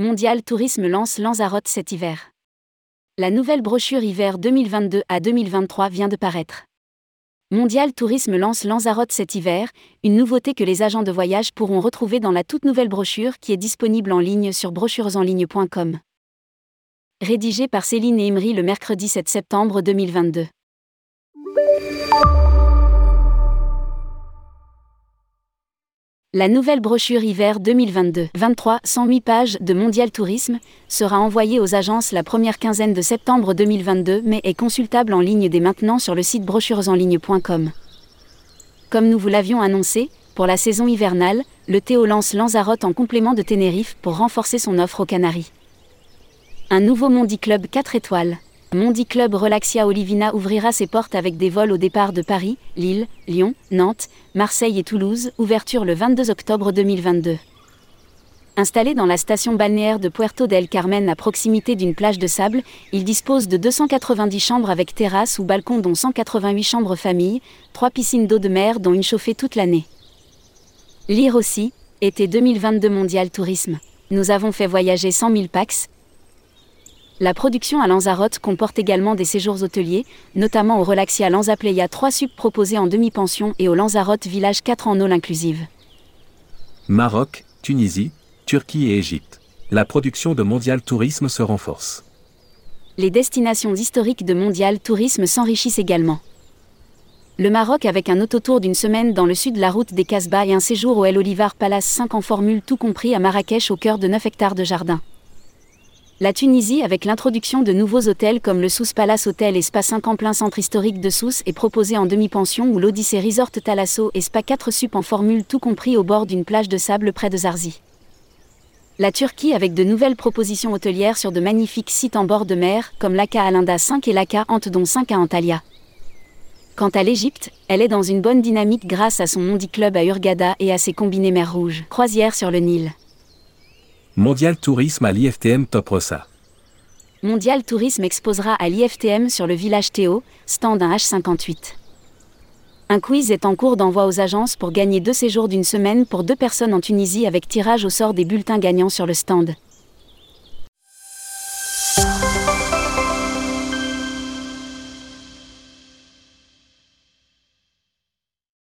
Mondial Tourisme lance Lanzarote cet hiver. La nouvelle brochure hiver 2022 à 2023 vient de paraître. Mondial Tourisme lance Lanzarote cet hiver, une nouveauté que les agents de voyage pourront retrouver dans la toute nouvelle brochure qui est disponible en ligne sur brochuresenligne.com. Rédigé par Céline et Imri le mercredi 7 septembre 2022. La nouvelle brochure hiver 2022, 23, 108 pages de Mondial Tourisme, sera envoyée aux agences la première quinzaine de septembre 2022 mais est consultable en ligne dès maintenant sur le site brochuresenligne.com. Comme nous vous l'avions annoncé, pour la saison hivernale, le Théo lance Lanzarote en complément de Tenerife pour renforcer son offre aux Canaries. Un nouveau Mondi Club 4 étoiles. Mondi Club Relaxia Olivina ouvrira ses portes avec des vols au départ de Paris, Lille, Lyon, Nantes, Marseille et Toulouse, ouverture le 22 octobre 2022. Installé dans la station balnéaire de Puerto del Carmen à proximité d'une plage de sable, il dispose de 290 chambres avec terrasse ou balcon dont 188 chambres famille, 3 piscines d'eau de mer dont une chauffée toute l'année. Lire aussi, été 2022 Mondial Tourisme. Nous avons fait voyager 100 000 pax, la production à Lanzarote comporte également des séjours hôteliers, notamment au Relaxia Lanzaplaya 3 sub proposés en demi-pension et au Lanzarote Village 4 en all inclusive. Maroc, Tunisie, Turquie et Égypte. La production de Mondial Tourisme se renforce. Les destinations historiques de Mondial Tourisme s'enrichissent également. Le Maroc avec un autotour d'une semaine dans le sud de la route des Casbah et un séjour au El Olivar Palace 5 en formule tout compris à Marrakech au cœur de 9 hectares de jardin. La Tunisie avec l'introduction de nouveaux hôtels comme le Sousse Palace Hotel et Spa 5 en plein centre historique de Sousse est proposé en demi-pension ou l'Odyssée Resort Talasso et Spa 4 sup en formule tout compris au bord d'une plage de sable près de Zarzi. La Turquie avec de nouvelles propositions hôtelières sur de magnifiques sites en bord de mer comme l'Aka Alinda 5 et l'Aka Antedon 5 à Antalya. Quant à l'Égypte, elle est dans une bonne dynamique grâce à son Mondi Club à Urgada et à ses combinés mer rouge, croisière sur le Nil. Mondial Tourisme à l'IFTM Top Rossa. Mondial Tourisme exposera à l'IFTM sur le village Théo, stand 1 H58. Un quiz est en cours d'envoi aux agences pour gagner deux séjours d'une semaine pour deux personnes en Tunisie avec tirage au sort des bulletins gagnants sur le stand.